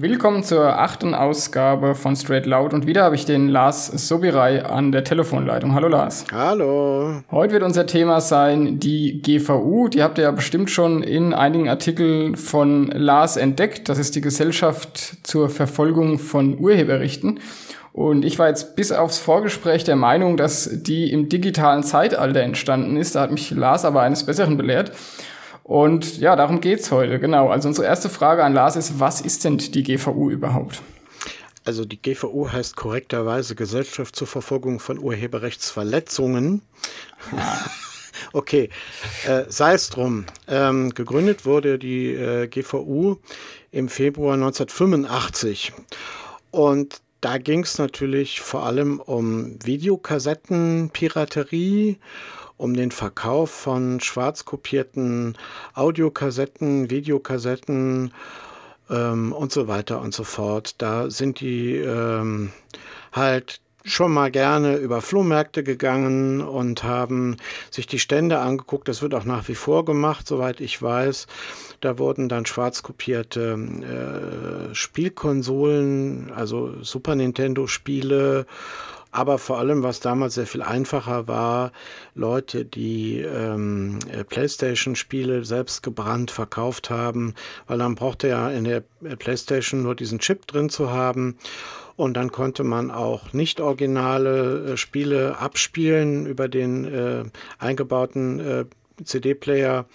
Willkommen zur achten Ausgabe von Straight Loud und wieder habe ich den Lars Sobirai an der Telefonleitung. Hallo Lars. Hallo. Heute wird unser Thema sein die GVU. Die habt ihr ja bestimmt schon in einigen Artikeln von Lars entdeckt. Das ist die Gesellschaft zur Verfolgung von Urheberrechten. Und ich war jetzt bis aufs Vorgespräch der Meinung, dass die im digitalen Zeitalter entstanden ist. Da hat mich Lars aber eines Besseren belehrt. Und ja, darum geht's heute, genau. Also unsere erste Frage an Lars ist, was ist denn die GVU überhaupt? Also die GVU heißt korrekterweise Gesellschaft zur Verfolgung von Urheberrechtsverletzungen. okay, äh, sei es drum. Ähm, gegründet wurde die äh, GVU im Februar 1985. Und da ging es natürlich vor allem um Videokassettenpiraterie um den Verkauf von schwarz kopierten Audiokassetten, Videokassetten ähm, und so weiter und so fort. Da sind die ähm, halt schon mal gerne über Flohmärkte gegangen und haben sich die Stände angeguckt. Das wird auch nach wie vor gemacht, soweit ich weiß. Da wurden dann schwarz kopierte äh, Spielkonsolen, also Super Nintendo Spiele aber vor allem, was damals sehr viel einfacher war, Leute, die ähm, äh, PlayStation-Spiele selbst gebrannt verkauft haben, weil dann brauchte ja in der äh, PlayStation nur diesen Chip drin zu haben. Und dann konnte man auch nicht originale äh, Spiele abspielen über den äh, eingebauten äh, CD-Player.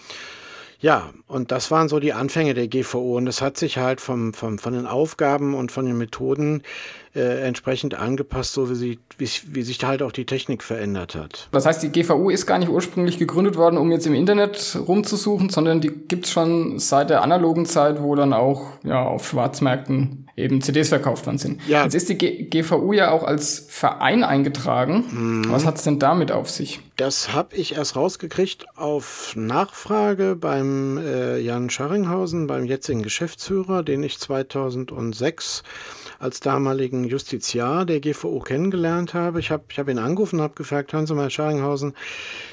Ja, und das waren so die Anfänge der GVO. Und das hat sich halt vom, vom, von den Aufgaben und von den Methoden äh, entsprechend angepasst, so wie, sie, wie, wie sich halt auch die Technik verändert hat. Das heißt, die GVU ist gar nicht ursprünglich gegründet worden, um jetzt im Internet rumzusuchen, sondern die gibt's schon seit der analogen Zeit, wo dann auch ja, auf Schwarzmärkten eben CDs verkauft worden sind. Ja. Jetzt ist die G GVU ja auch als Verein eingetragen. Mhm. Was hat's denn damit auf sich? Das habe ich erst rausgekriegt auf Nachfrage beim äh, Jan Scharringhausen, beim jetzigen Geschäftsführer, den ich 2006 als damaligen Justiziar der GVO kennengelernt habe. Ich habe ich hab ihn angerufen und habe gefragt, hören Sie mal, Scharinghausen,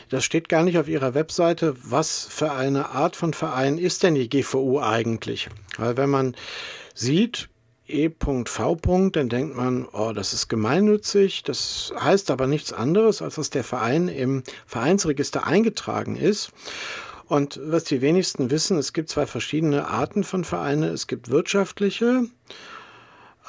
das steht gar nicht auf Ihrer Webseite. Was für eine Art von Verein ist denn die GVO eigentlich? Weil wenn man sieht, E.V. dann denkt man, oh, das ist gemeinnützig. Das heißt aber nichts anderes, als dass der Verein im Vereinsregister eingetragen ist. Und was die wenigsten wissen, es gibt zwei verschiedene Arten von Vereinen. Es gibt wirtschaftliche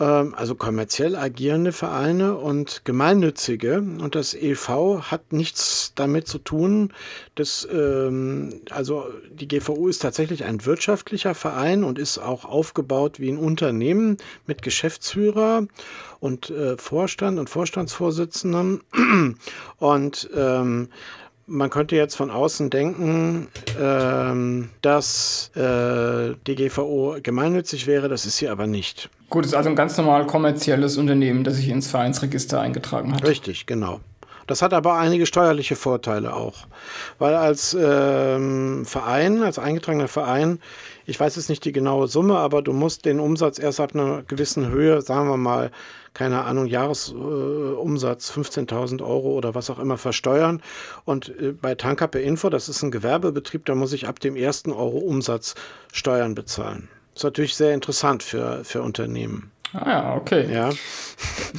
also kommerziell agierende Vereine und gemeinnützige. Und das EV hat nichts damit zu tun. dass, ähm, also die GVU ist tatsächlich ein wirtschaftlicher Verein und ist auch aufgebaut wie ein Unternehmen mit Geschäftsführer und äh, Vorstand und Vorstandsvorsitzenden. Und ähm, man könnte jetzt von außen denken, ähm, dass äh, die GVO gemeinnützig wäre, das ist sie aber nicht. Gut, es ist also ein ganz normal kommerzielles Unternehmen, das sich ins Vereinsregister eingetragen hat. Richtig, genau. Das hat aber einige steuerliche Vorteile auch. Weil als ähm, Verein, als eingetragener Verein, ich weiß jetzt nicht die genaue Summe, aber du musst den Umsatz erst ab einer gewissen Höhe, sagen wir mal, keine Ahnung, Jahresumsatz äh, 15.000 Euro oder was auch immer versteuern. Und äh, bei Tankappe Info, das ist ein Gewerbebetrieb, da muss ich ab dem ersten Euro Umsatz Steuern bezahlen. Das ist natürlich sehr interessant für, für Unternehmen. Ah ja, okay. Ja.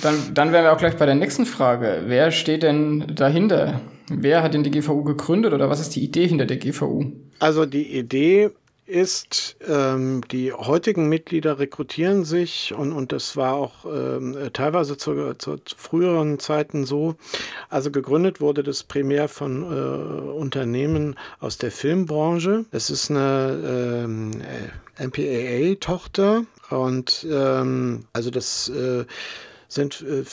Dann, dann wären wir auch gleich bei der nächsten Frage. Wer steht denn dahinter? Wer hat denn die GVU gegründet oder was ist die Idee hinter der GVU? Also die Idee ist, ähm, die heutigen Mitglieder rekrutieren sich und, und das war auch ähm, teilweise zu, zu, früheren Zeiten so. Also gegründet wurde das primär von äh, Unternehmen aus der Filmbranche. Es ist eine ähm, MPAA-Tochter und ähm, also das äh, sind äh,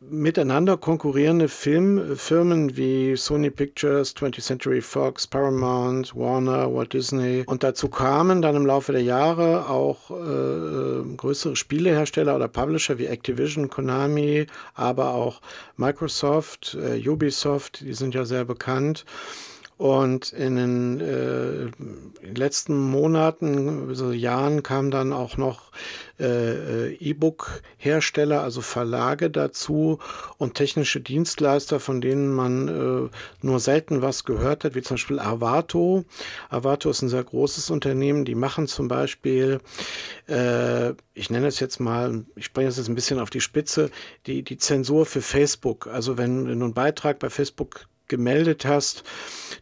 miteinander konkurrierende Filmfirmen wie Sony Pictures, 20th Century Fox, Paramount, Warner, Walt Disney. Und dazu kamen dann im Laufe der Jahre auch äh, größere Spielehersteller oder Publisher wie Activision, Konami, aber auch Microsoft, äh, Ubisoft, die sind ja sehr bekannt. Und in den äh, letzten Monaten, also Jahren, kam dann auch noch äh, äh, E-Book-Hersteller, also Verlage dazu und technische Dienstleister, von denen man äh, nur selten was gehört hat, wie zum Beispiel Avato. Avato ist ein sehr großes Unternehmen, die machen zum Beispiel, äh, ich nenne es jetzt mal, ich spreche es jetzt ein bisschen auf die Spitze, die, die Zensur für Facebook. Also wenn, wenn du einen Beitrag bei Facebook gemeldet hast,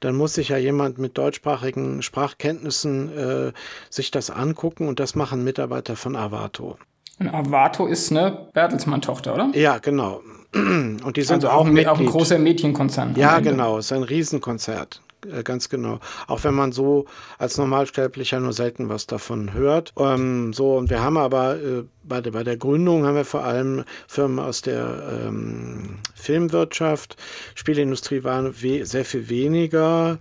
dann muss sich ja jemand mit deutschsprachigen Sprachkenntnissen äh, sich das angucken und das machen Mitarbeiter von Avato. Und Avato ist eine Bertelsmann-Tochter, oder? Ja, genau. Und die sind also auch, auch, auch ein großer Medienkonzern. Ja, genau. Es ist ein Riesenkonzert. Äh, ganz genau. Auch wenn man so als Normalsterblicher nur selten was davon hört. Ähm, so, und wir haben aber äh, bei, der, bei der Gründung haben wir vor allem Firmen aus der ähm, Filmwirtschaft. Spielindustrie waren sehr viel weniger.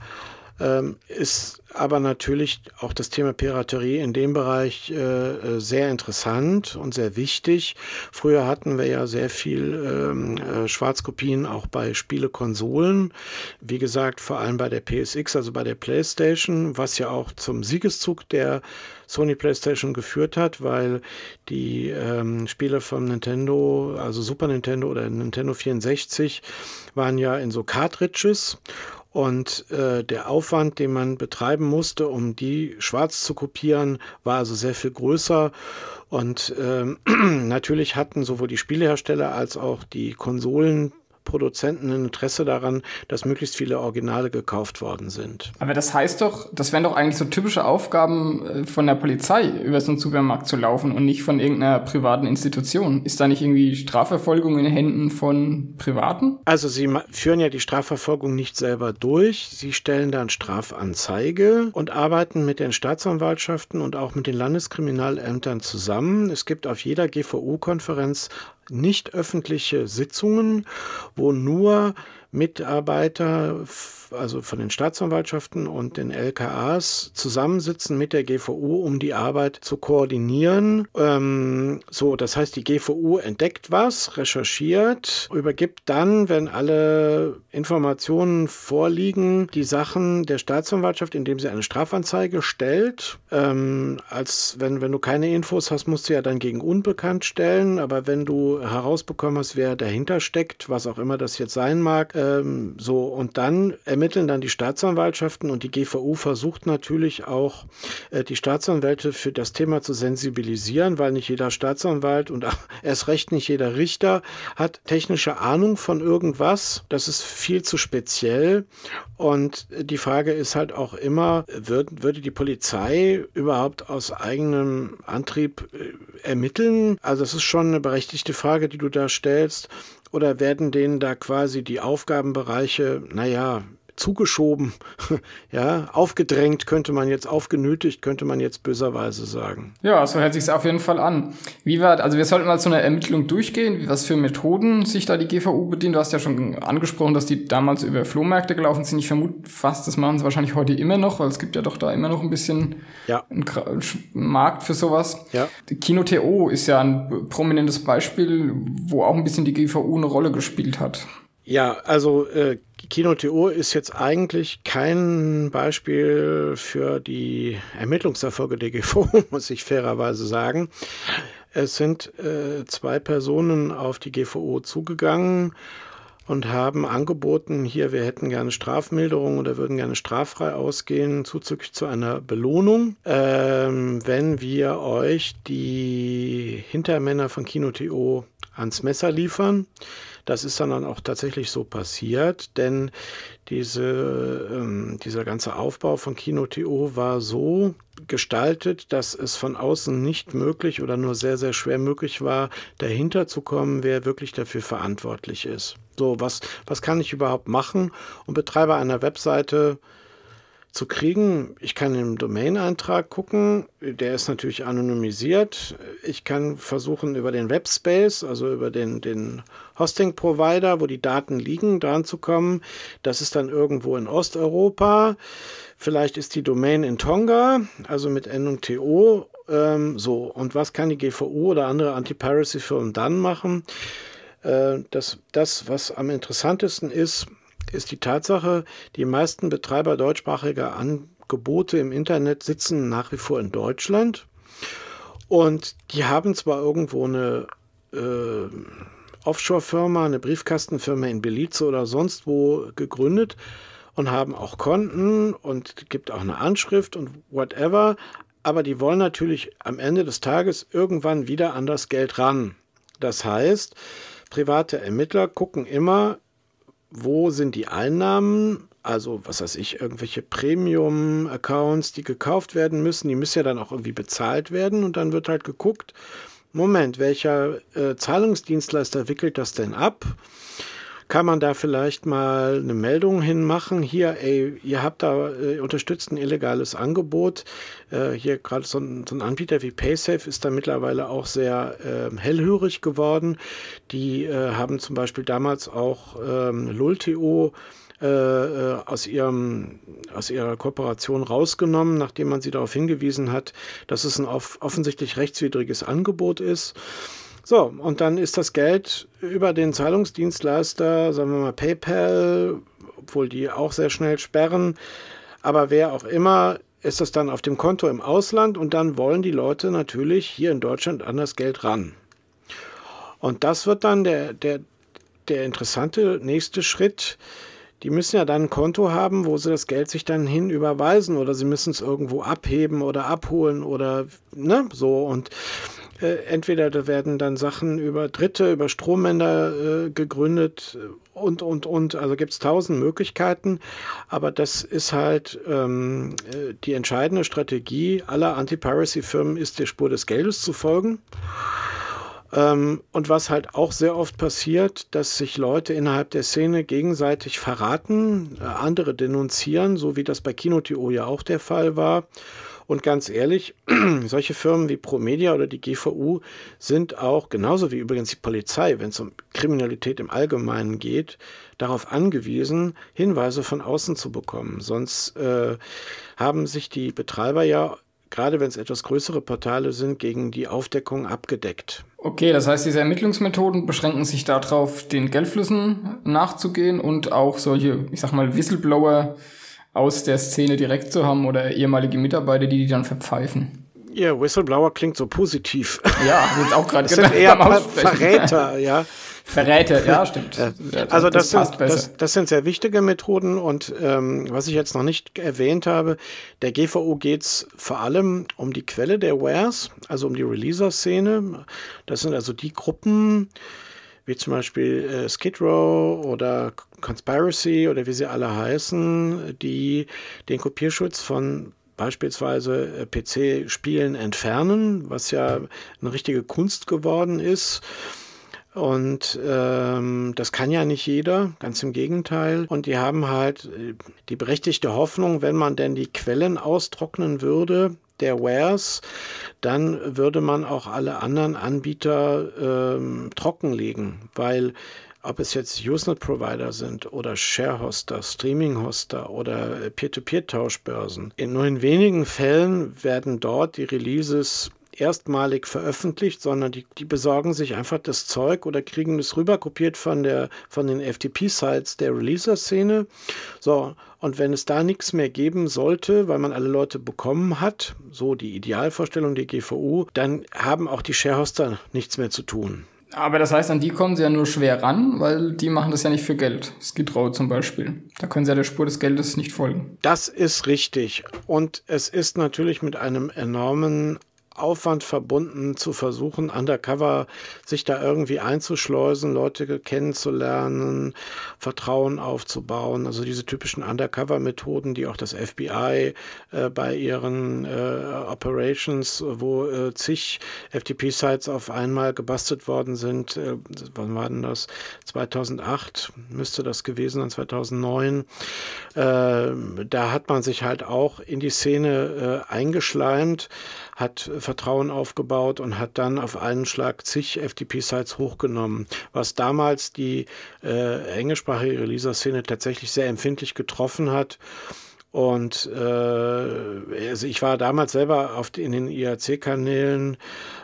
Ähm, ist aber natürlich auch das Thema Piraterie in dem Bereich äh, äh, sehr interessant und sehr wichtig. Früher hatten wir ja sehr viel ähm, äh, Schwarzkopien auch bei Spielekonsolen. Wie gesagt, vor allem bei der PSX, also bei der PlayStation, was ja auch zum Siegeszug der Sony PlayStation geführt hat, weil die ähm, Spiele von Nintendo, also Super Nintendo oder Nintendo 64, waren ja in so Cartridges und äh, der Aufwand, den man betreiben musste, um die schwarz zu kopieren, war also sehr viel größer. Und äh, natürlich hatten sowohl die Spielehersteller als auch die Konsolen Produzenten ein Interesse daran, dass möglichst viele Originale gekauft worden sind. Aber das heißt doch, das wären doch eigentlich so typische Aufgaben äh, von der Polizei, über so einen Supermarkt zu laufen und nicht von irgendeiner privaten Institution. Ist da nicht irgendwie Strafverfolgung in den Händen von Privaten? Also sie führen ja die Strafverfolgung nicht selber durch. Sie stellen dann Strafanzeige und arbeiten mit den Staatsanwaltschaften und auch mit den Landeskriminalämtern zusammen. Es gibt auf jeder GVU-Konferenz nicht öffentliche Sitzungen, wo nur Mitarbeiter, also von den Staatsanwaltschaften und den LKAs, zusammensitzen mit der GVU, um die Arbeit zu koordinieren. Ähm, so, das heißt, die GVU entdeckt was, recherchiert, übergibt dann, wenn alle Informationen vorliegen, die Sachen der Staatsanwaltschaft, indem sie eine Strafanzeige stellt. Ähm, als wenn, wenn du keine Infos hast, musst du ja dann gegen unbekannt stellen. Aber wenn du herausbekommen hast, wer dahinter steckt, was auch immer das jetzt sein mag, ähm, so, und dann ermitteln dann die Staatsanwaltschaften und die GVU versucht natürlich auch, äh, die Staatsanwälte für das Thema zu sensibilisieren, weil nicht jeder Staatsanwalt und erst recht nicht jeder Richter hat technische Ahnung von irgendwas. Das ist viel zu speziell. Und die Frage ist halt auch immer, würde die Polizei überhaupt aus eigenem Antrieb äh, ermitteln? Also es ist schon eine berechtigte Frage, die du da stellst. Oder werden denen da quasi die Aufgabenbereiche, naja, zugeschoben, ja, aufgedrängt könnte man jetzt, aufgenötigt könnte man jetzt böserweise sagen. Ja, so hört sich auf jeden Fall an. Wie war, also wir sollten mal so eine Ermittlung durchgehen, was für Methoden sich da die GVU bedient. Du hast ja schon angesprochen, dass die damals über Flohmärkte gelaufen sind. Ich vermute fast, das machen sie wahrscheinlich heute immer noch, weil es gibt ja doch da immer noch ein bisschen ja. einen Markt für sowas. Ja. Kino TO ist ja ein prominentes Beispiel, wo auch ein bisschen die GVU eine Rolle gespielt hat. Ja, also äh, Kino.to ist jetzt eigentlich kein Beispiel für die Ermittlungserfolge der GVO, muss ich fairerweise sagen. Es sind äh, zwei Personen auf die GVO zugegangen und haben angeboten, hier, wir hätten gerne Strafmilderung oder würden gerne straffrei ausgehen, zuzüglich zu einer Belohnung, ähm, wenn wir euch die Hintermänner von Kino.to ans Messer liefern. Das ist dann auch tatsächlich so passiert, denn diese, ähm, dieser ganze Aufbau von Kino.to war so gestaltet, dass es von außen nicht möglich oder nur sehr, sehr schwer möglich war, dahinter zu kommen, wer wirklich dafür verantwortlich ist. So, was, was kann ich überhaupt machen? Und Betreiber einer Webseite zu kriegen. Ich kann im Domain-Eintrag gucken, der ist natürlich anonymisiert. Ich kann versuchen, über den Webspace, also über den, den Hosting-Provider, wo die Daten liegen, dran zu kommen. Das ist dann irgendwo in Osteuropa. Vielleicht ist die Domain in Tonga, also mit Endung TO. Ähm, so, und was kann die GVU oder andere Anti-Piracy-Firmen dann machen? Äh, das, das, was am interessantesten ist, ist die Tatsache, die meisten Betreiber deutschsprachiger Angebote im Internet sitzen nach wie vor in Deutschland. Und die haben zwar irgendwo eine äh, Offshore-Firma, eine Briefkastenfirma in Belize oder sonst wo gegründet und haben auch Konten und gibt auch eine Anschrift und whatever. Aber die wollen natürlich am Ende des Tages irgendwann wieder an das Geld ran. Das heißt, private Ermittler gucken immer, wo sind die Einnahmen, also was weiß ich, irgendwelche Premium-Accounts, die gekauft werden müssen, die müssen ja dann auch irgendwie bezahlt werden und dann wird halt geguckt, Moment, welcher äh, Zahlungsdienstleister wickelt das denn ab? Kann man da vielleicht mal eine Meldung hinmachen? Hier, ey, ihr habt da äh, unterstützt ein illegales Angebot. Äh, hier gerade so, so, ein Anbieter wie PaySafe ist da mittlerweile auch sehr äh, hellhörig geworden. Die äh, haben zum Beispiel damals auch ähm, Lul.to äh, äh, aus, ihrem, aus ihrer Kooperation rausgenommen, nachdem man sie darauf hingewiesen hat, dass es ein offensichtlich rechtswidriges Angebot ist. So, und dann ist das Geld über den Zahlungsdienstleister, sagen wir mal PayPal, obwohl die auch sehr schnell sperren, aber wer auch immer, ist das dann auf dem Konto im Ausland und dann wollen die Leute natürlich hier in Deutschland an das Geld ran. Und das wird dann der, der, der interessante nächste Schritt. Die müssen ja dann ein Konto haben, wo sie das Geld sich dann hin überweisen oder sie müssen es irgendwo abheben oder abholen oder ne, so. Und äh, entweder da werden dann Sachen über Dritte, über Strommänner äh, gegründet und, und, und. Also gibt es tausend Möglichkeiten. Aber das ist halt ähm, äh, die entscheidende Strategie aller Anti-Piracy-Firmen ist, der Spur des Geldes zu folgen. Ähm, und was halt auch sehr oft passiert, dass sich Leute innerhalb der Szene gegenseitig verraten, äh, andere denunzieren, so wie das bei Kino.to ja auch der Fall war. Und ganz ehrlich, solche Firmen wie Promedia oder die GVU sind auch, genauso wie übrigens die Polizei, wenn es um Kriminalität im Allgemeinen geht, darauf angewiesen, Hinweise von außen zu bekommen. Sonst äh, haben sich die Betreiber ja gerade wenn es etwas größere Portale sind, gegen die Aufdeckung abgedeckt. Okay, das heißt, diese Ermittlungsmethoden beschränken sich darauf, den Geldflüssen nachzugehen und auch solche, ich sag mal, Whistleblower aus der Szene direkt zu haben oder ehemalige Mitarbeiter, die die dann verpfeifen. Ja, Whistleblower klingt so positiv. Ja, jetzt auch gerade gedacht. Sind eher Verräter, ja. Verräter, ja, stimmt. Ja. Also das, das sind, das, das, sind sehr wichtige Methoden und ähm, was ich jetzt noch nicht erwähnt habe, der GVO geht es vor allem um die Quelle der Wares, also um die Releaser-Szene. Das sind also die Gruppen, wie zum Beispiel äh, Skid Row oder Conspiracy oder wie sie alle heißen, die den Kopierschutz von beispielsweise äh, PC-Spielen entfernen, was ja eine richtige Kunst geworden ist. Und ähm, das kann ja nicht jeder, ganz im Gegenteil. Und die haben halt äh, die berechtigte Hoffnung, wenn man denn die Quellen austrocknen würde, der Wares, dann würde man auch alle anderen Anbieter ähm, trockenlegen, weil ob es jetzt Usenet-Provider sind oder Share-Hoster, Streaming-Hoster oder Peer-to-Peer-Tauschbörsen. In nur in wenigen Fällen werden dort die Releases erstmalig veröffentlicht, sondern die, die besorgen sich einfach das Zeug oder kriegen es rüberkopiert von, der, von den FTP-Sites der Releaser-Szene. So, und wenn es da nichts mehr geben sollte, weil man alle Leute bekommen hat, so die Idealvorstellung der GVU, dann haben auch die Sharehoster nichts mehr zu tun. Aber das heißt, an die kommen sie ja nur schwer ran, weil die machen das ja nicht für Geld. Skid Row zum Beispiel. Da können sie ja der Spur des Geldes nicht folgen. Das ist richtig. Und es ist natürlich mit einem enormen Aufwand verbunden, zu versuchen, undercover sich da irgendwie einzuschleusen, Leute kennenzulernen, Vertrauen aufzubauen. Also diese typischen Undercover-Methoden, die auch das FBI äh, bei ihren äh, Operations, wo äh, zig FTP-Sites auf einmal gebastelt worden sind, äh, wann war denn das? 2008 müsste das gewesen sein, 2009. Äh, da hat man sich halt auch in die Szene äh, eingeschleimt, hat Vertrauen aufgebaut und hat dann auf einen Schlag zig FTP-Sites hochgenommen, was damals die äh, englischsprachige Releaser-Szene tatsächlich sehr empfindlich getroffen hat. Und äh, also ich war damals selber auf, in den IAC-Kanälen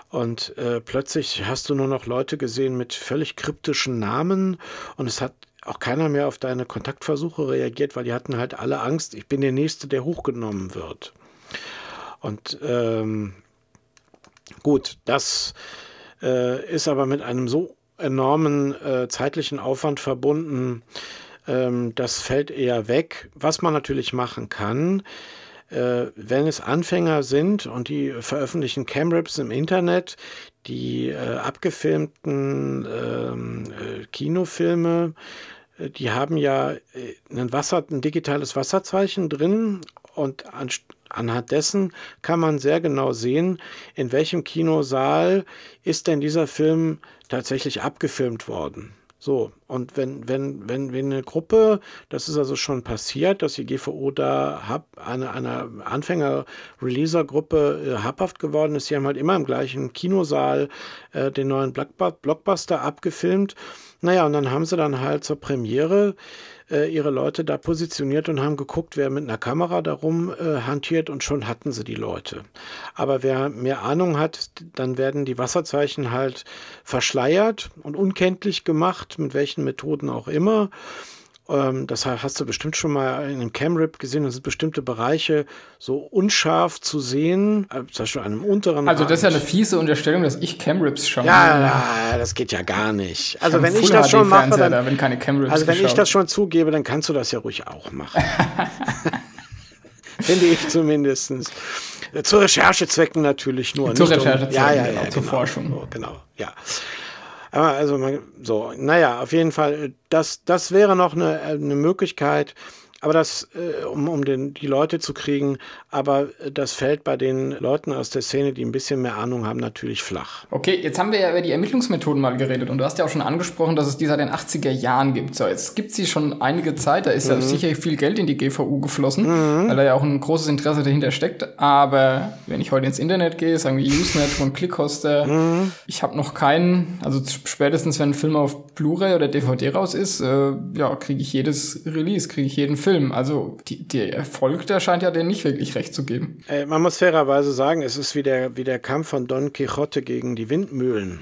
und äh, plötzlich hast du nur noch Leute gesehen mit völlig kryptischen Namen und es hat auch keiner mehr auf deine Kontaktversuche reagiert, weil die hatten halt alle Angst, ich bin der Nächste, der hochgenommen wird. Und ähm, gut, das äh, ist aber mit einem so enormen äh, zeitlichen Aufwand verbunden, ähm, das fällt eher weg. Was man natürlich machen kann, äh, wenn es Anfänger sind und die veröffentlichen Camrips im Internet, die äh, abgefilmten ähm, äh, Kinofilme, äh, die haben ja ein, Wasser, ein digitales Wasserzeichen drin und an, anhand dessen kann man sehr genau sehen, in welchem Kinosaal ist denn dieser Film tatsächlich abgefilmt worden. So, und wenn, wenn, wenn, wenn eine Gruppe, das ist also schon passiert, dass die GVO da hab, eine, eine Anfänger-Releaser-Gruppe äh, habhaft geworden ist, die haben halt immer im gleichen Kinosaal äh, den neuen Blockbuster abgefilmt. Naja, und dann haben sie dann halt zur Premiere äh, ihre Leute da positioniert und haben geguckt, wer mit einer Kamera darum äh, hantiert und schon hatten sie die Leute. Aber wer mehr Ahnung hat, dann werden die Wasserzeichen halt verschleiert und unkenntlich gemacht, mit welchen Methoden auch immer. Ähm, das hast du bestimmt schon mal in einem Camrip gesehen. Das sind bestimmte Bereiche so unscharf zu sehen, äh, zum Beispiel an einem unteren. Also, das ist ja eine fiese Unterstellung, dass ich Camrips schaue. Ja, ja, das geht ja gar nicht. Also, wenn ich das schon mache, dann, da, wenn keine Camrips also wenn geschaut. ich das schon zugebe, dann kannst du das ja ruhig auch machen. Finde ich zumindest. Zu Recherchezwecken natürlich nur. Zu Recherchezwecken, um, ja, ja, ja, genau, zur genau, Forschung. Genau, ja. Aber also so, naja, auf jeden Fall, das, das wäre noch eine, eine Möglichkeit, aber das, äh, um, um den, die Leute zu kriegen, aber das fällt bei den Leuten aus der Szene, die ein bisschen mehr Ahnung haben, natürlich flach. Okay, jetzt haben wir ja über die Ermittlungsmethoden mal geredet und du hast ja auch schon angesprochen, dass es die seit den 80er Jahren gibt. So, jetzt gibt sie schon einige Zeit, da ist mhm. ja sicher viel Geld in die GVU geflossen, mhm. weil da ja auch ein großes Interesse dahinter steckt. Aber wenn ich heute ins Internet gehe, sagen wir Usenet von Clickhoster, mhm. ich habe noch keinen, also spätestens wenn ein Film auf Blu-ray oder DVD raus ist, äh, ja, kriege ich jedes Release, kriege ich jeden Film. Also die, der Erfolg, der scheint ja denen nicht wirklich recht zu geben. Äh, man muss fairerweise sagen, es ist wie der, wie der Kampf von Don Quixote gegen die Windmühlen.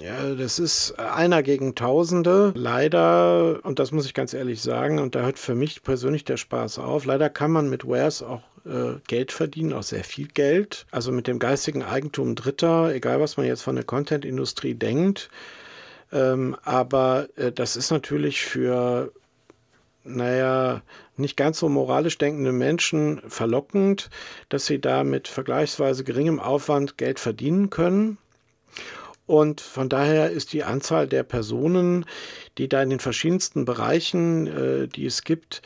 Ja, das ist einer gegen Tausende. Leider, und das muss ich ganz ehrlich sagen, und da hört für mich persönlich der Spaß auf, leider kann man mit Wares auch äh, Geld verdienen, auch sehr viel Geld. Also mit dem geistigen Eigentum Dritter, egal was man jetzt von der Content-Industrie denkt. Ähm, aber äh, das ist natürlich für naja, nicht ganz so moralisch denkende Menschen verlockend, dass sie da mit vergleichsweise geringem Aufwand Geld verdienen können. Und von daher ist die Anzahl der Personen, die da in den verschiedensten Bereichen, äh, die es gibt,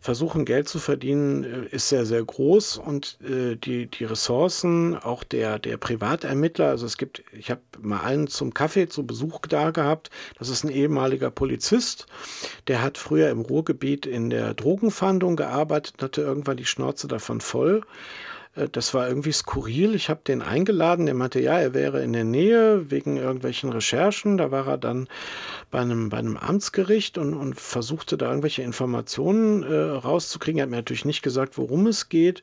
versuchen, Geld zu verdienen, äh, ist sehr, sehr groß. Und äh, die, die Ressourcen auch der, der Privatermittler, also es gibt, ich habe mal einen zum Kaffee zu Besuch da gehabt, das ist ein ehemaliger Polizist, der hat früher im Ruhrgebiet in der Drogenfahndung gearbeitet, hatte irgendwann die Schnauze davon voll das war irgendwie skurril. Ich habe den eingeladen. Der meinte, ja, er wäre in der Nähe wegen irgendwelchen Recherchen. Da war er dann bei einem, bei einem Amtsgericht und, und versuchte da irgendwelche Informationen äh, rauszukriegen. Er hat mir natürlich nicht gesagt, worum es geht.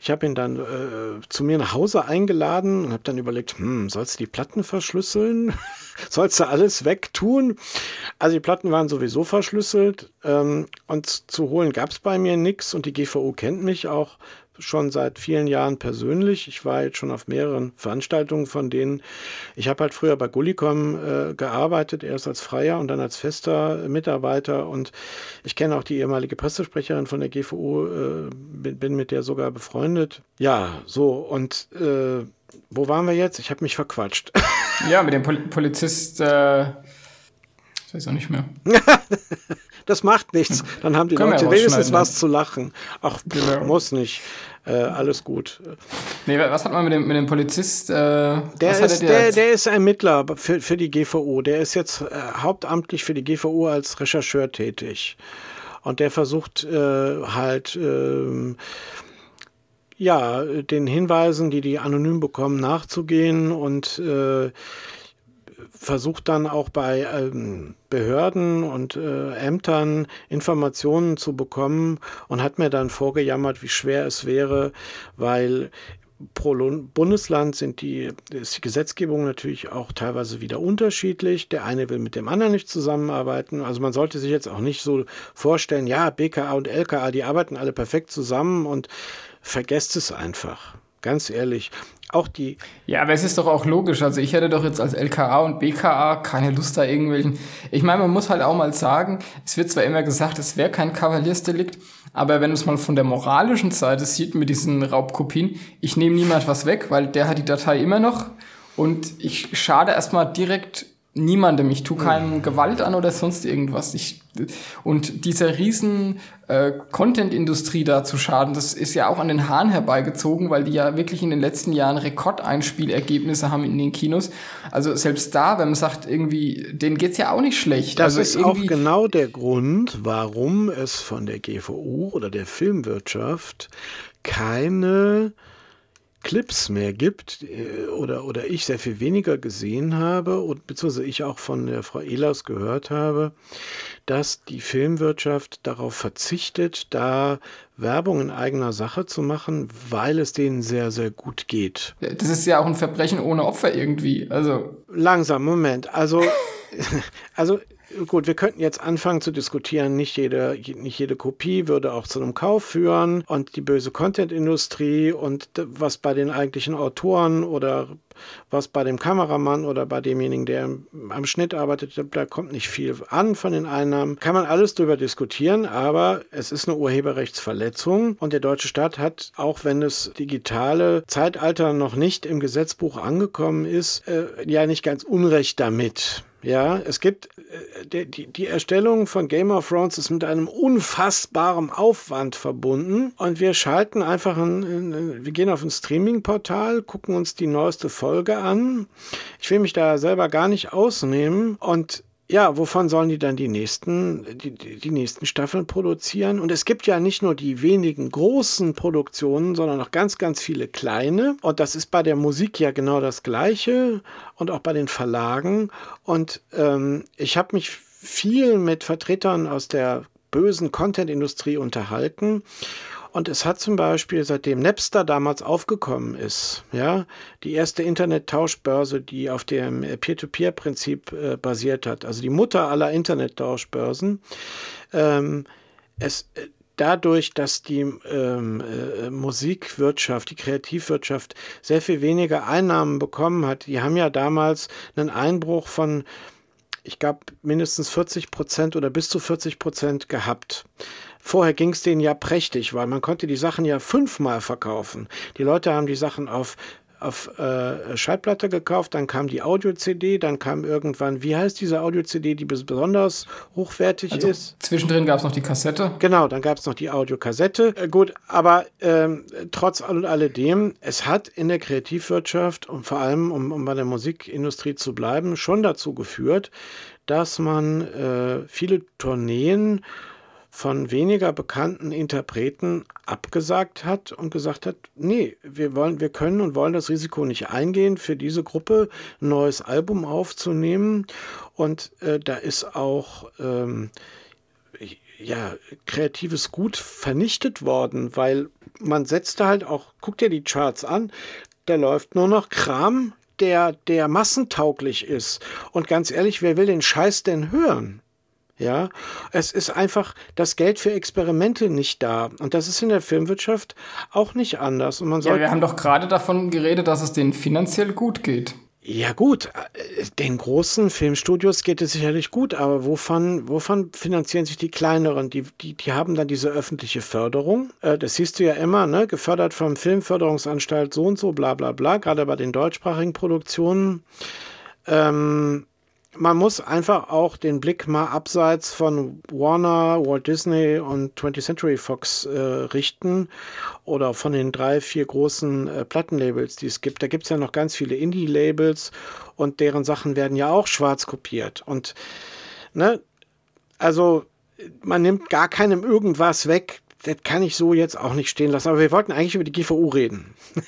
Ich habe ihn dann äh, zu mir nach Hause eingeladen und habe dann überlegt, hm, sollst du die Platten verschlüsseln? sollst du alles wegtun? Also die Platten waren sowieso verschlüsselt ähm, und zu holen gab es bei mir nichts und die GVO kennt mich auch schon seit vielen Jahren persönlich. Ich war jetzt schon auf mehreren Veranstaltungen von denen. Ich habe halt früher bei Gullicom äh, gearbeitet, erst als freier und dann als fester Mitarbeiter. Und ich kenne auch die ehemalige Pressesprecherin von der GVO, äh, bin, bin, mit der sogar befreundet. Ja, so und äh, wo waren wir jetzt? Ich habe mich verquatscht. Ja, mit dem Pol Polizist. Äh ich weiß auch nicht mehr. das macht nichts. Dann haben die Können Leute wenigstens was zu lachen. Ach, genau. muss nicht. Äh, alles gut. Nee, was hat man mit dem, mit dem Polizist? Äh, der, ist, der, der ist Ermittler für, für die GVO. Der ist jetzt äh, hauptamtlich für die GVO als Rechercheur tätig. Und der versucht äh, halt ähm, ja, den Hinweisen, die die anonym bekommen, nachzugehen und äh, versucht dann auch bei ähm, Behörden und äh, Ämtern Informationen zu bekommen und hat mir dann vorgejammert, wie schwer es wäre, weil pro Bundesland sind die, ist die Gesetzgebung natürlich auch teilweise wieder unterschiedlich. Der eine will mit dem anderen nicht zusammenarbeiten. Also man sollte sich jetzt auch nicht so vorstellen, ja, BKA und LKA, die arbeiten alle perfekt zusammen und vergesst es einfach. Ganz ehrlich. Auch die. Ja, aber es ist doch auch logisch. Also ich hätte doch jetzt als LKA und BKA keine Lust da irgendwelchen. Ich meine, man muss halt auch mal sagen, es wird zwar immer gesagt, es wäre kein Kavaliersdelikt, aber wenn es mal von der moralischen Seite sieht mit diesen Raubkopien, ich nehme niemand was weg, weil der hat die Datei immer noch und ich schade erstmal direkt niemandem. Ich tue keinem. Gewalt an oder sonst irgendwas. Ich, und dieser riesen äh, Content-Industrie da zu schaden, das ist ja auch an den Haaren herbeigezogen, weil die ja wirklich in den letzten Jahren Rekordeinspielergebnisse haben in den Kinos. Also selbst da, wenn man sagt, irgendwie, denen geht's ja auch nicht schlecht. Das also ist auch genau der Grund, warum es von der GVU oder der Filmwirtschaft keine Clips mehr gibt äh, oder, oder ich sehr viel weniger gesehen habe und beziehungsweise ich auch von der Frau Ehlers gehört habe, dass die Filmwirtschaft darauf verzichtet, da Werbung in eigener Sache zu machen, weil es denen sehr, sehr gut geht. Das ist ja auch ein Verbrechen ohne Opfer irgendwie. Also. Langsam, Moment. Also, also gut, wir könnten jetzt anfangen zu diskutieren, nicht jede, nicht jede Kopie würde auch zu einem Kauf führen und die böse Content-Industrie und was bei den eigentlichen Autoren oder was bei dem Kameramann oder bei demjenigen, der am Schnitt arbeitet, da kommt nicht viel an von den Einnahmen. Kann man alles drüber diskutieren, aber es ist eine Urheberrechtsverletzung und der deutsche Staat hat, auch wenn das digitale Zeitalter noch nicht im Gesetzbuch angekommen ist, äh, ja nicht ganz unrecht damit. Ja, es gibt äh, die, die Erstellung von Game of Thrones ist mit einem unfassbaren Aufwand verbunden und wir schalten einfach ein, wir gehen auf ein Streaming-Portal, gucken uns die neueste Folge an. Ich will mich da selber gar nicht ausnehmen und ja, wovon sollen die dann die nächsten, die, die nächsten Staffeln produzieren? Und es gibt ja nicht nur die wenigen großen Produktionen, sondern auch ganz, ganz viele kleine. Und das ist bei der Musik ja genau das Gleiche und auch bei den Verlagen. Und ähm, ich habe mich viel mit Vertretern aus der bösen Content-Industrie unterhalten. Und es hat zum Beispiel, seitdem Napster damals aufgekommen ist, ja, die erste Internet-Tauschbörse, die auf dem Peer-to-Peer-Prinzip äh, basiert hat, also die Mutter aller Internet-Tauschbörsen, ähm, es, äh, dadurch, dass die ähm, äh, Musikwirtschaft, die Kreativwirtschaft sehr viel weniger Einnahmen bekommen hat, die haben ja damals einen Einbruch von ich glaube, mindestens 40 Prozent oder bis zu 40 Prozent gehabt. Vorher ging es denen ja prächtig, weil man konnte die Sachen ja fünfmal verkaufen. Die Leute haben die Sachen auf auf äh, Schallplatte gekauft, dann kam die Audio-CD, dann kam irgendwann, wie heißt diese Audio-CD, die besonders hochwertig also ist? Zwischendrin gab es noch die Kassette. Genau, dann gab es noch die Audiokassette. Äh, gut, aber ähm, trotz all und alledem, es hat in der Kreativwirtschaft und vor allem, um, um bei der Musikindustrie zu bleiben, schon dazu geführt, dass man äh, viele Tourneen von weniger bekannten Interpreten abgesagt hat und gesagt hat, nee, wir wollen, wir können und wollen das Risiko nicht eingehen, für diese Gruppe ein neues Album aufzunehmen. Und äh, da ist auch ähm, ja, kreatives Gut vernichtet worden, weil man setzte halt auch, guck dir die Charts an, da läuft nur noch Kram, der, der massentauglich ist. Und ganz ehrlich, wer will den Scheiß denn hören? Ja, es ist einfach das Geld für Experimente nicht da. Und das ist in der Filmwirtschaft auch nicht anders. Und man ja, wir haben doch gerade davon geredet, dass es denen finanziell gut geht. Ja gut, den großen Filmstudios geht es sicherlich gut, aber wovon, wovon finanzieren sich die kleineren? Die, die, die haben dann diese öffentliche Förderung. Äh, das siehst du ja immer, ne? gefördert vom Filmförderungsanstalt so und so, bla bla bla, gerade bei den deutschsprachigen Produktionen. Ähm, man muss einfach auch den Blick mal abseits von Warner, Walt Disney und 20th Century Fox äh, richten oder von den drei, vier großen äh, Plattenlabels, die es gibt. Da gibt es ja noch ganz viele Indie-Labels und deren Sachen werden ja auch schwarz kopiert. Und ne, also man nimmt gar keinem irgendwas weg. Das kann ich so jetzt auch nicht stehen lassen. Aber wir wollten eigentlich über die GVU reden.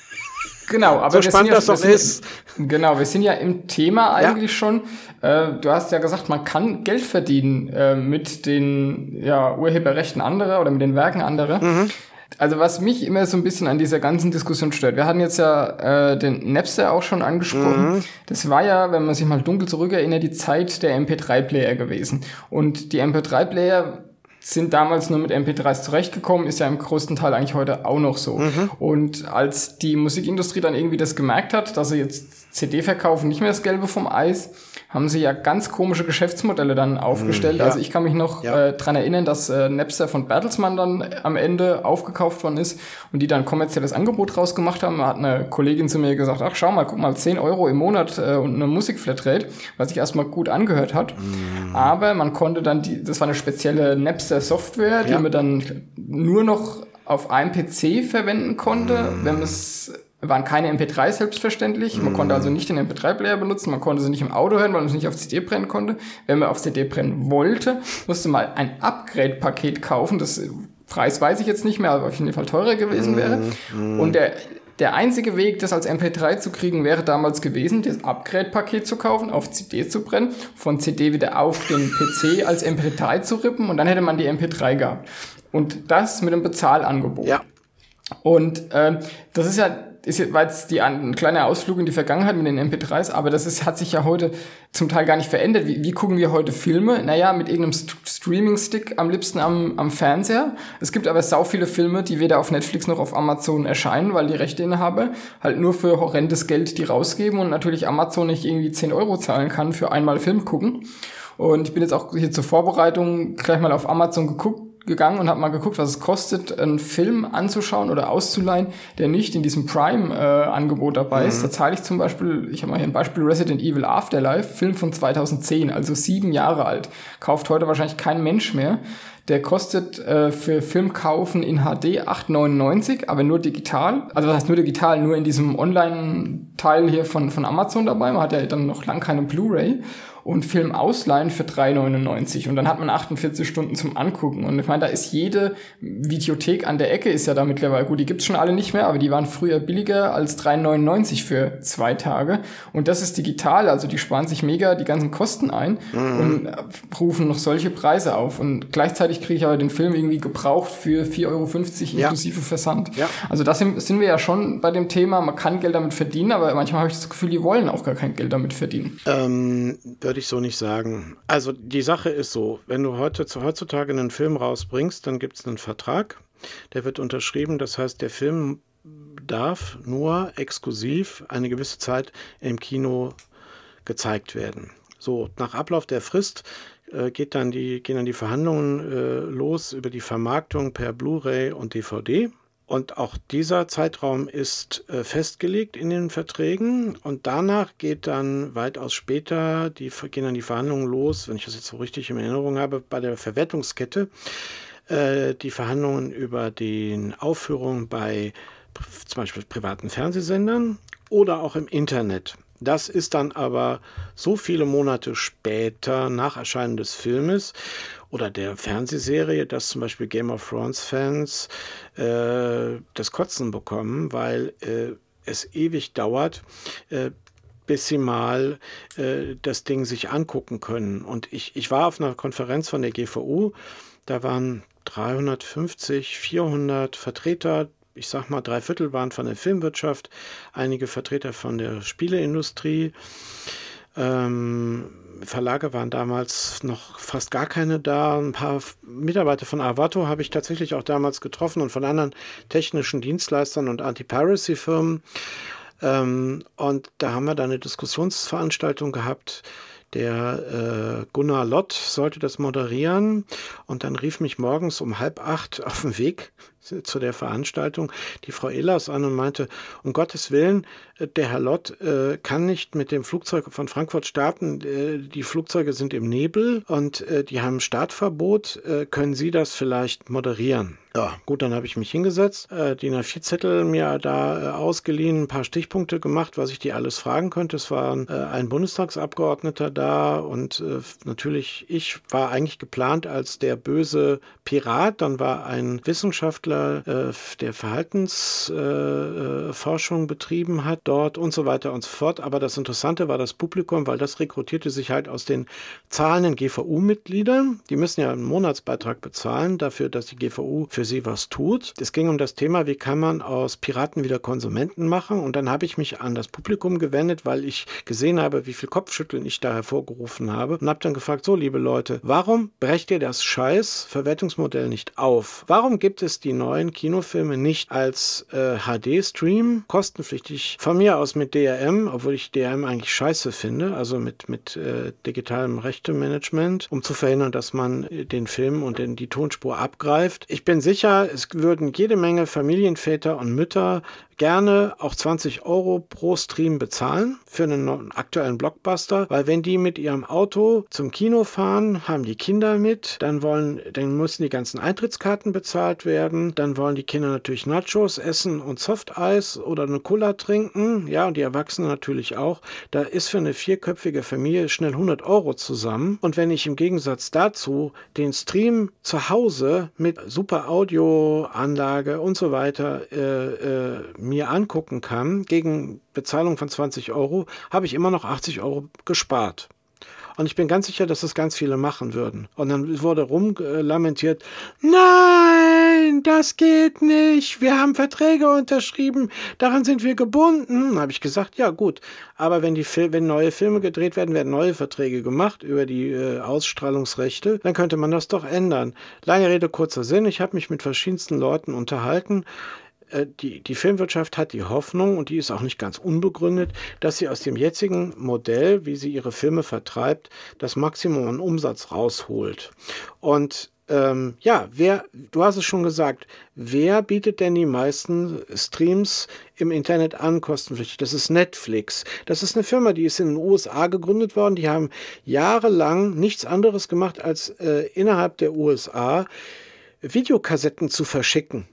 Genau, aber so spannend ja, das doch ist. Genau, wir sind ja im Thema eigentlich ja. schon. Äh, du hast ja gesagt, man kann Geld verdienen äh, mit den ja, Urheberrechten anderer oder mit den Werken anderer. Mhm. Also was mich immer so ein bisschen an dieser ganzen Diskussion stört, wir hatten jetzt ja äh, den Napster auch schon angesprochen. Mhm. Das war ja, wenn man sich mal dunkel zurückerinnert, die Zeit der MP3-Player gewesen. Und die MP3-Player sind damals nur mit MP3s zurechtgekommen, ist ja im größten Teil eigentlich heute auch noch so. Mhm. Und als die Musikindustrie dann irgendwie das gemerkt hat, dass sie jetzt CD verkaufen nicht mehr das Gelbe vom Eis, haben sie ja ganz komische Geschäftsmodelle dann aufgestellt. Ja. Also ich kann mich noch ja. äh, dran erinnern, dass äh, Napster von Bertelsmann dann am Ende aufgekauft worden ist und die dann kommerzielles Angebot rausgemacht haben. Da hat eine Kollegin zu mir gesagt, ach schau mal, guck mal, 10 Euro im Monat äh, und eine Musikflatrate, was sich erstmal gut angehört hat. Mhm. Aber man konnte dann, die, das war eine spezielle Napster-Software, die ja. man dann nur noch auf einem PC verwenden konnte, mhm. wenn man es waren keine MP3 selbstverständlich. Man mm. konnte also nicht den MP3-Player benutzen, man konnte sie nicht im Auto hören, weil man es nicht auf CD brennen konnte. Wenn man auf CD brennen wollte, musste man ein Upgrade-Paket kaufen. Das Preis weiß ich jetzt nicht mehr, aber auf jeden Fall teurer gewesen wäre. Mm. Und der, der einzige Weg, das als MP3 zu kriegen, wäre damals gewesen, das Upgrade-Paket zu kaufen, auf CD zu brennen, von CD wieder auf den PC als MP3 zu rippen und dann hätte man die MP3 gehabt. Und das mit einem Bezahlangebot. Ja. Und äh, das ist ja ist jetzt, war jetzt die, ein kleiner Ausflug in die Vergangenheit mit den MP3s, aber das ist, hat sich ja heute zum Teil gar nicht verändert. Wie, wie gucken wir heute Filme? Naja, mit irgendeinem St Streaming-Stick am liebsten am, am Fernseher. Es gibt aber sau viele Filme, die weder auf Netflix noch auf Amazon erscheinen, weil die Rechteinhaber halt nur für horrendes Geld die rausgeben und natürlich Amazon nicht irgendwie 10 Euro zahlen kann für einmal Film gucken. Und ich bin jetzt auch hier zur Vorbereitung gleich mal auf Amazon geguckt gegangen und habe mal geguckt, was es kostet, einen Film anzuschauen oder auszuleihen, der nicht in diesem Prime-Angebot äh, dabei mhm. ist. Da zahle ich zum Beispiel, ich habe mal hier ein Beispiel Resident Evil Afterlife, Film von 2010, also sieben Jahre alt. Kauft heute wahrscheinlich kein Mensch mehr. Der kostet äh, für Filmkaufen in HD 8,99, aber nur digital. Also was heißt nur digital? Nur in diesem Online-Teil hier von, von Amazon dabei. Man hat ja dann noch lang keine Blu-ray und Film ausleihen für 3,99 und dann hat man 48 Stunden zum Angucken. Und ich meine, da ist jede Videothek an der Ecke ist ja da mittlerweile gut, die gibt's schon alle nicht mehr, aber die waren früher billiger als 3,99 für zwei Tage. Und das ist digital, also die sparen sich mega die ganzen Kosten ein mhm. und rufen noch solche Preise auf. Und gleichzeitig kriege ich aber den Film irgendwie gebraucht für 4,50 Euro ja. inklusive Versand. Ja. Also das sind, sind wir ja schon bei dem Thema, man kann Geld damit verdienen, aber manchmal habe ich das Gefühl, die wollen auch gar kein Geld damit verdienen. Ähm, würde ich so nicht sagen. Also die Sache ist so, wenn du heute, heutzutage einen Film rausbringst, dann gibt es einen Vertrag, der wird unterschrieben. Das heißt, der Film darf nur exklusiv eine gewisse Zeit im Kino gezeigt werden. So, nach Ablauf der Frist äh, geht dann die, gehen dann die Verhandlungen äh, los über die Vermarktung per Blu-ray und DVD. Und auch dieser Zeitraum ist äh, festgelegt in den Verträgen. Und danach geht dann weitaus später, die gehen dann die Verhandlungen los, wenn ich das jetzt so richtig in Erinnerung habe, bei der Verwertungskette. Äh, die Verhandlungen über die Aufführung bei zum Beispiel privaten Fernsehsendern oder auch im Internet. Das ist dann aber so viele Monate später nach Erscheinen des Filmes oder der Fernsehserie, dass zum Beispiel Game of Thrones Fans äh, das Kotzen bekommen, weil äh, es ewig dauert, äh, bis sie mal äh, das Ding sich angucken können. Und ich, ich war auf einer Konferenz von der GVU, da waren 350, 400 Vertreter ich sag mal, drei Viertel waren von der Filmwirtschaft, einige Vertreter von der Spieleindustrie. Ähm, Verlage waren damals noch fast gar keine da. Ein paar Mitarbeiter von Avato habe ich tatsächlich auch damals getroffen und von anderen technischen Dienstleistern und Anti-Piracy-Firmen. Ähm, und da haben wir dann eine Diskussionsveranstaltung gehabt. Der äh, Gunnar Lott sollte das moderieren und dann rief mich morgens um halb acht auf dem Weg zu der Veranstaltung die Frau Ehlers an und meinte, um Gottes Willen, äh, der Herr Lott äh, kann nicht mit dem Flugzeug von Frankfurt starten. Äh, die Flugzeuge sind im Nebel und äh, die haben Startverbot. Äh, können Sie das vielleicht moderieren? Ja, gut, dann habe ich mich hingesetzt, äh, die A4-Zettel mir da äh, ausgeliehen, ein paar Stichpunkte gemacht, was ich die alles fragen könnte. Es war äh, ein Bundestagsabgeordneter da und äh, natürlich, ich war eigentlich geplant als der böse Pirat. Dann war ein Wissenschaftler Wissenschaftler, äh, der Verhaltensforschung äh, betrieben hat dort und so weiter und so fort. Aber das Interessante war das Publikum, weil das rekrutierte sich halt aus den zahlenden GVU-Mitgliedern. Die müssen ja einen Monatsbeitrag bezahlen dafür, dass die GVU für sie was tut. Es ging um das Thema, wie kann man aus Piraten wieder Konsumenten machen. Und dann habe ich mich an das Publikum gewendet, weil ich gesehen habe, wie viel Kopfschütteln ich da hervorgerufen habe und habe dann gefragt, so liebe Leute, warum brecht ihr das scheiß Verwertungsmodell nicht auf? Warum gibt es die neuen Kinofilme nicht als äh, HD-Stream, kostenpflichtig, von mir aus mit DRM, obwohl ich DRM eigentlich scheiße finde, also mit, mit äh, digitalem Rechtemanagement, um zu verhindern, dass man den Film und den, die Tonspur abgreift. Ich bin sicher, es würden jede Menge Familienväter und Mütter gerne auch 20 Euro pro Stream bezahlen für einen aktuellen Blockbuster, weil wenn die mit ihrem Auto zum Kino fahren, haben die Kinder mit, dann wollen, dann müssen die ganzen Eintrittskarten bezahlt werden, dann wollen die Kinder natürlich Nachos essen und Softeis oder eine Cola trinken, ja, und die Erwachsenen natürlich auch. Da ist für eine vierköpfige Familie schnell 100 Euro zusammen. Und wenn ich im Gegensatz dazu den Stream zu Hause mit super Audioanlage und so weiter äh, äh, mir angucken kann, gegen Bezahlung von 20 Euro, habe ich immer noch 80 Euro gespart. Und ich bin ganz sicher, dass das ganz viele machen würden. Und dann wurde rumlamentiert, nein, das geht nicht. Wir haben Verträge unterschrieben, daran sind wir gebunden. Dann habe ich gesagt, ja gut, aber wenn, die wenn neue Filme gedreht werden, werden neue Verträge gemacht über die äh, Ausstrahlungsrechte, dann könnte man das doch ändern. Lange Rede, kurzer Sinn. Ich habe mich mit verschiedensten Leuten unterhalten. Äh, die, die Filmwirtschaft hat die Hoffnung, und die ist auch nicht ganz unbegründet, dass sie aus dem jetzigen Modell, wie sie ihre Filme vertreibt, das Maximum an Umsatz rausholt. Und ähm, ja, wer, du hast es schon gesagt, wer bietet denn die meisten Streams im Internet an, kostenpflichtig? Das ist Netflix. Das ist eine Firma, die ist in den USA gegründet worden. Die haben jahrelang nichts anderes gemacht, als äh, innerhalb der USA Videokassetten zu verschicken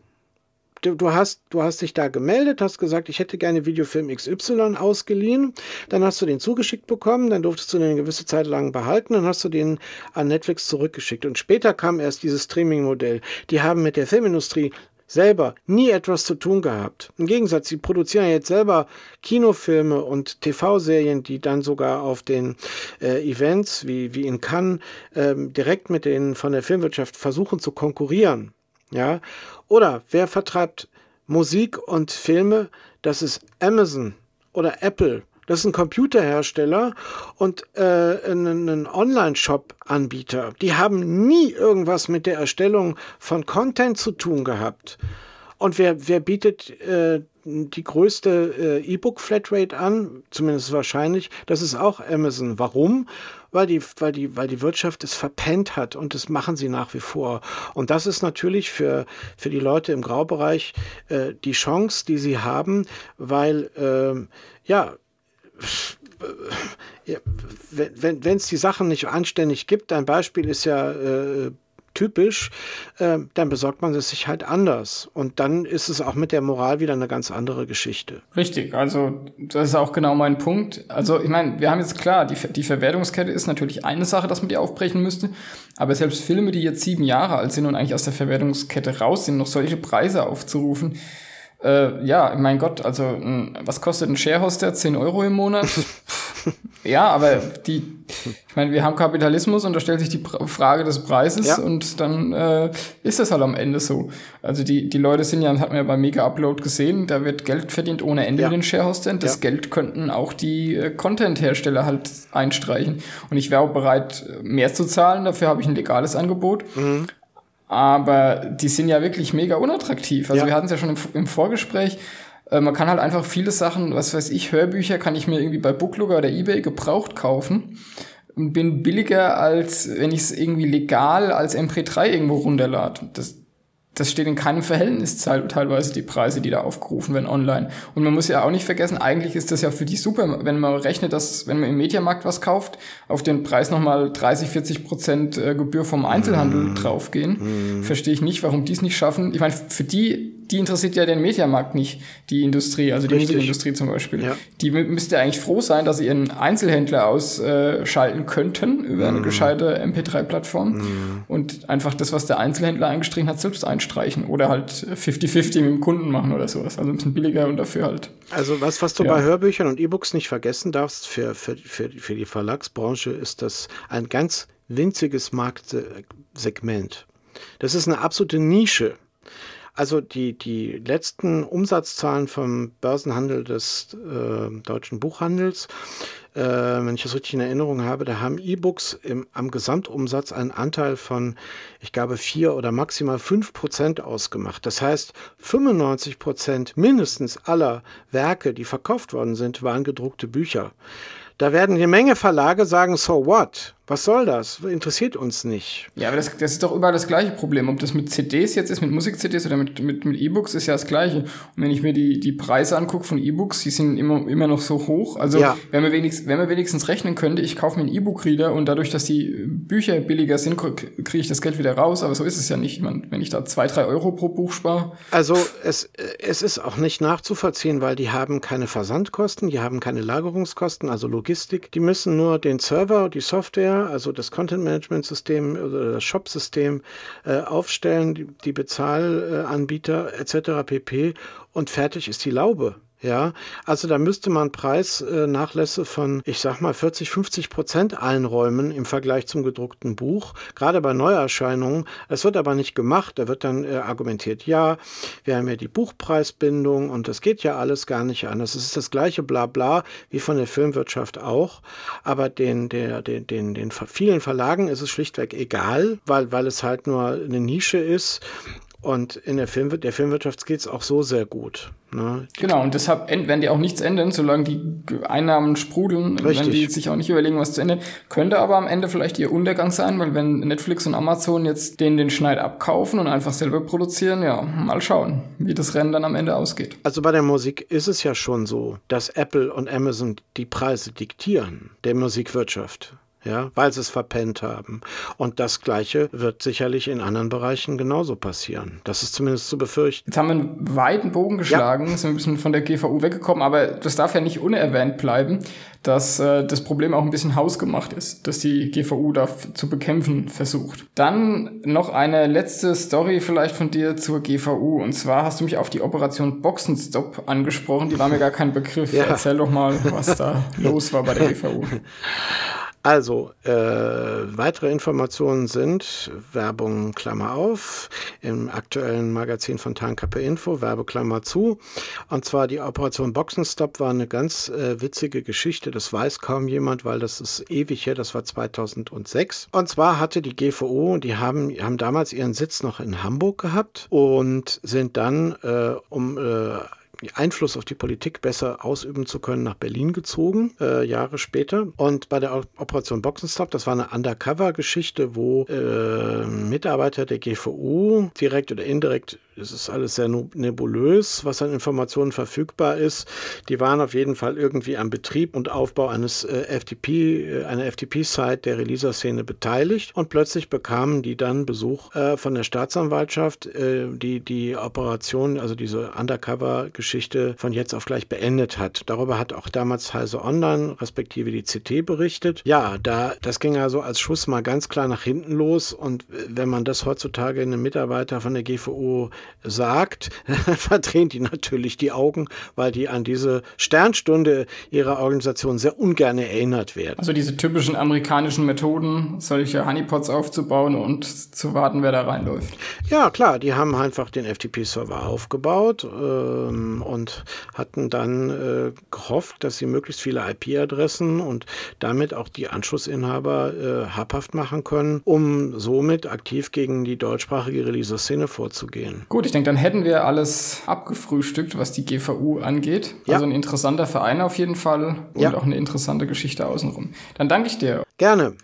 du, du, hast, du hast dich da gemeldet, hast gesagt, ich hätte gerne Videofilm XY ausgeliehen. Dann hast du den zugeschickt bekommen, dann durftest du den eine gewisse Zeit lang behalten, dann hast du den an Netflix zurückgeschickt. Und später kam erst dieses Streaming-Modell. Die haben mit der Filmindustrie selber nie etwas zu tun gehabt. Im Gegensatz, sie produzieren jetzt selber Kinofilme und TV-Serien, die dann sogar auf den äh, Events wie, wie in Cannes ähm, direkt mit den von der Filmwirtschaft versuchen zu konkurrieren. Ja, oder wer vertreibt Musik und Filme? Das ist Amazon oder Apple. Das ist ein Computerhersteller und äh, ein, Online-Shop-Anbieter. Die haben nie irgendwas mit der Erstellung von Content zu tun gehabt. Und wer, wer bietet äh, die größte äh, E-Book-Flatrate an, zumindest wahrscheinlich? Das ist auch Amazon. Warum? weil die, weil die, weil die Wirtschaft es verpennt hat und das machen sie nach wie vor. Und das ist natürlich für, für die Leute im Graubereich äh, die Chance, die sie haben, weil, äh, ja, wenn es die Sachen nicht anständig gibt, ein Beispiel ist ja äh, typisch, äh, dann besorgt man es sich halt anders. Und dann ist es auch mit der Moral wieder eine ganz andere Geschichte. Richtig, also das ist auch genau mein Punkt. Also ich meine, wir haben jetzt klar, die, die Verwertungskette ist natürlich eine Sache, dass man die aufbrechen müsste, aber selbst Filme, die jetzt sieben Jahre alt sind und eigentlich aus der Verwertungskette raus sind, noch solche Preise aufzurufen, äh, ja, mein Gott, also was kostet ein Sharehoster? 10 Euro im Monat? ja, aber die, ich meine, wir haben Kapitalismus und da stellt sich die Frage des Preises ja. und dann äh, ist das halt am Ende so. Also die, die Leute sind ja, hat man ja beim Mega Upload gesehen, da wird Geld verdient ohne Ende ja. mit den Sharehostern. Das ja. Geld könnten auch die äh, Content-Hersteller halt einstreichen. Und ich wäre auch bereit, mehr zu zahlen, dafür habe ich ein legales Angebot. Mhm aber die sind ja wirklich mega unattraktiv. Also ja. wir hatten es ja schon im, im Vorgespräch. Äh, man kann halt einfach viele Sachen, was weiß ich, Hörbücher kann ich mir irgendwie bei Booklooker oder Ebay gebraucht kaufen und bin billiger als wenn ich es irgendwie legal als MP3 irgendwo runterlade. Das, das steht in keinem Verhältnis teilweise die Preise, die da aufgerufen werden online. Und man muss ja auch nicht vergessen, eigentlich ist das ja für die super, wenn man rechnet, dass wenn man im Mediamarkt was kauft, auf den Preis nochmal 30, 40 Prozent äh, Gebühr vom Einzelhandel mm. draufgehen. Mm. Verstehe ich nicht, warum die es nicht schaffen. Ich meine, für die die interessiert ja den Mediamarkt nicht, die Industrie, also die Richtig. Musikindustrie zum Beispiel. Ja. Die mü- müsste eigentlich froh sein, dass sie ihren Einzelhändler ausschalten könnten über Mhm. eine gescheite MP3-Plattform und einfach das, was der Einzelhändler eingestrichen hat, selbst einstreichen oder halt 50-50 mit dem Kunden machen oder sowas. Also ein bisschen billiger und dafür halt. Also was, was du Ja. bei Hörbüchern und E-Books nicht vergessen darfst, für, für, für, für die Verlagsbranche ist das ein ganz winziges Marktsegment. Das ist eine absolute Nische. Also die, die letzten Umsatzzahlen vom Börsenhandel des äh, deutschen Buchhandels, äh, wenn ich das richtig in Erinnerung habe, da haben E-Books am Gesamtumsatz einen Anteil von, ich glaube, vier oder maximal fünf Prozent ausgemacht. Das heißt, 95 Prozent mindestens aller Werke, die verkauft worden sind, waren gedruckte Bücher. Da werden eine Menge Verlage sagen, so what? Was soll das? Interessiert uns nicht. Ja, aber das, das ist doch überall das gleiche Problem. Ob das mit CDs jetzt ist, mit Musik-CDs oder mit, mit, mit E-Books, ist ja das gleiche. Und wenn ich mir die, die Preise angucke von E-Books, die sind immer, immer noch so hoch. Also, Ja. wenn, man wenigstens, wenn man wenigstens rechnen könnte, ich kaufe mir einen E-Book-Reader und dadurch, dass die Bücher billiger sind, kriege ich das Geld wieder raus. Aber so ist es ja nicht. Ich meine, wenn ich da zwei, drei Euro pro Buch spare, Also es, es ist auch nicht nachzuvollziehen, weil die haben keine Versandkosten, die haben keine Lagerungskosten, also Logistik. Die müssen nur den Server, die Software, also das Content-Management-System oder das Shop-System äh, aufstellen, die, die Bezahlanbieter etc. pp. Und fertig ist die Laube. Ja, also da müsste man Preisnachlässe von, ich sag mal, 40, 50 Prozent einräumen im Vergleich zum gedruckten Buch, gerade bei Neuerscheinungen. Das wird aber nicht gemacht. Da wird dann äh, argumentiert, ja, wir haben ja die Buchpreisbindung und das geht ja alles gar nicht anders. Es ist das gleiche Blabla wie von der Filmwirtschaft auch. Aber den, der, den, den, den vielen Verlagen ist es schlichtweg egal, weil, weil es halt nur eine Nische ist. Und in der, Film, der Filmwirtschaft geht es auch so sehr gut. Ne? Genau, und deshalb werden die auch nichts ändern, solange die Einnahmen sprudeln, Richtig. wenn die sich auch nicht überlegen, was zu ändern. Könnte aber am Ende vielleicht ihr Untergang sein, weil wenn Netflix und Amazon jetzt denen den Schneid abkaufen und einfach selber produzieren, ja, mal schauen, wie das Rennen dann am Ende ausgeht. Also bei der Musik ist es ja schon so, dass Apple und Amazon die Preise diktieren, der Musikwirtschaft. Ja, weil sie es verpennt haben. Und das Gleiche wird sicherlich in anderen Bereichen genauso passieren. Das ist zumindest zu befürchten. Jetzt haben wir einen weiten Bogen geschlagen, sind ein bisschen von der GVU weggekommen, aber das darf ja nicht unerwähnt bleiben, dass äh, das Problem auch ein bisschen hausgemacht ist, dass die GVU da zu bekämpfen versucht. Dann noch eine letzte Story vielleicht von dir zur GVU. Und zwar hast du mich auf die Operation Boxenstopp angesprochen. Die war mir gar kein Begriff. Ja. Erzähl doch mal, was da los war bei der GVU. Also, äh, weitere Informationen sind Werbung Klammer auf im aktuellen Magazin von Tarnkappe Info, Werbeklammer zu. Und zwar die Operation Boxenstopp war eine ganz äh, witzige Geschichte. Das weiß kaum jemand, weil das ist ewig her, das war 2006. Und zwar hatte die GVO, die haben, haben damals ihren Sitz noch in Hamburg gehabt und sind dann, äh, um äh, Einfluss auf die Politik besser ausüben zu können, nach Berlin gezogen, äh, Jahre später. Und bei der Operation Boxenstopp, das war eine Undercover-Geschichte, wo äh, Mitarbeiter der GVU direkt oder indirekt, es ist alles sehr nebulös, was an Informationen verfügbar ist, die waren auf jeden Fall irgendwie am Betrieb und Aufbau eines äh, FTP, äh, einer FTP-Site der Releaser-Szene beteiligt und plötzlich bekamen die dann Besuch äh, von der Staatsanwaltschaft, äh, die die Operation, also diese Undercover-Geschichte von jetzt auf gleich beendet hat. Darüber hat auch damals Heise Online, respektive die CT berichtet. Ja, da, das ging also als Schuss mal ganz klar nach hinten los und äh, wenn man das heutzutage einem Mitarbeiter von der GVO sagt, verdrehen die natürlich die Augen, weil die an diese Sternstunde ihrer Organisation sehr ungern erinnert werden. Also diese typischen amerikanischen Methoden, solche Honeypots aufzubauen und zu warten, wer da reinläuft. Ja, klar, die haben einfach den FTP-Server aufgebaut ähm, und hatten dann äh, gehofft, dass sie möglichst viele IP-Adressen und damit auch die Anschlussinhaber äh, habhaft machen können, um somit aktiv gegen die deutschsprachige Releaser-Szene vorzugehen. Gut, ich denke, dann hätten wir alles abgefrühstückt, was die GVU angeht. Ja. Also ein interessanter Verein auf jeden Fall und Ja. auch eine interessante Geschichte außenrum. Dann danke ich dir. Gerne.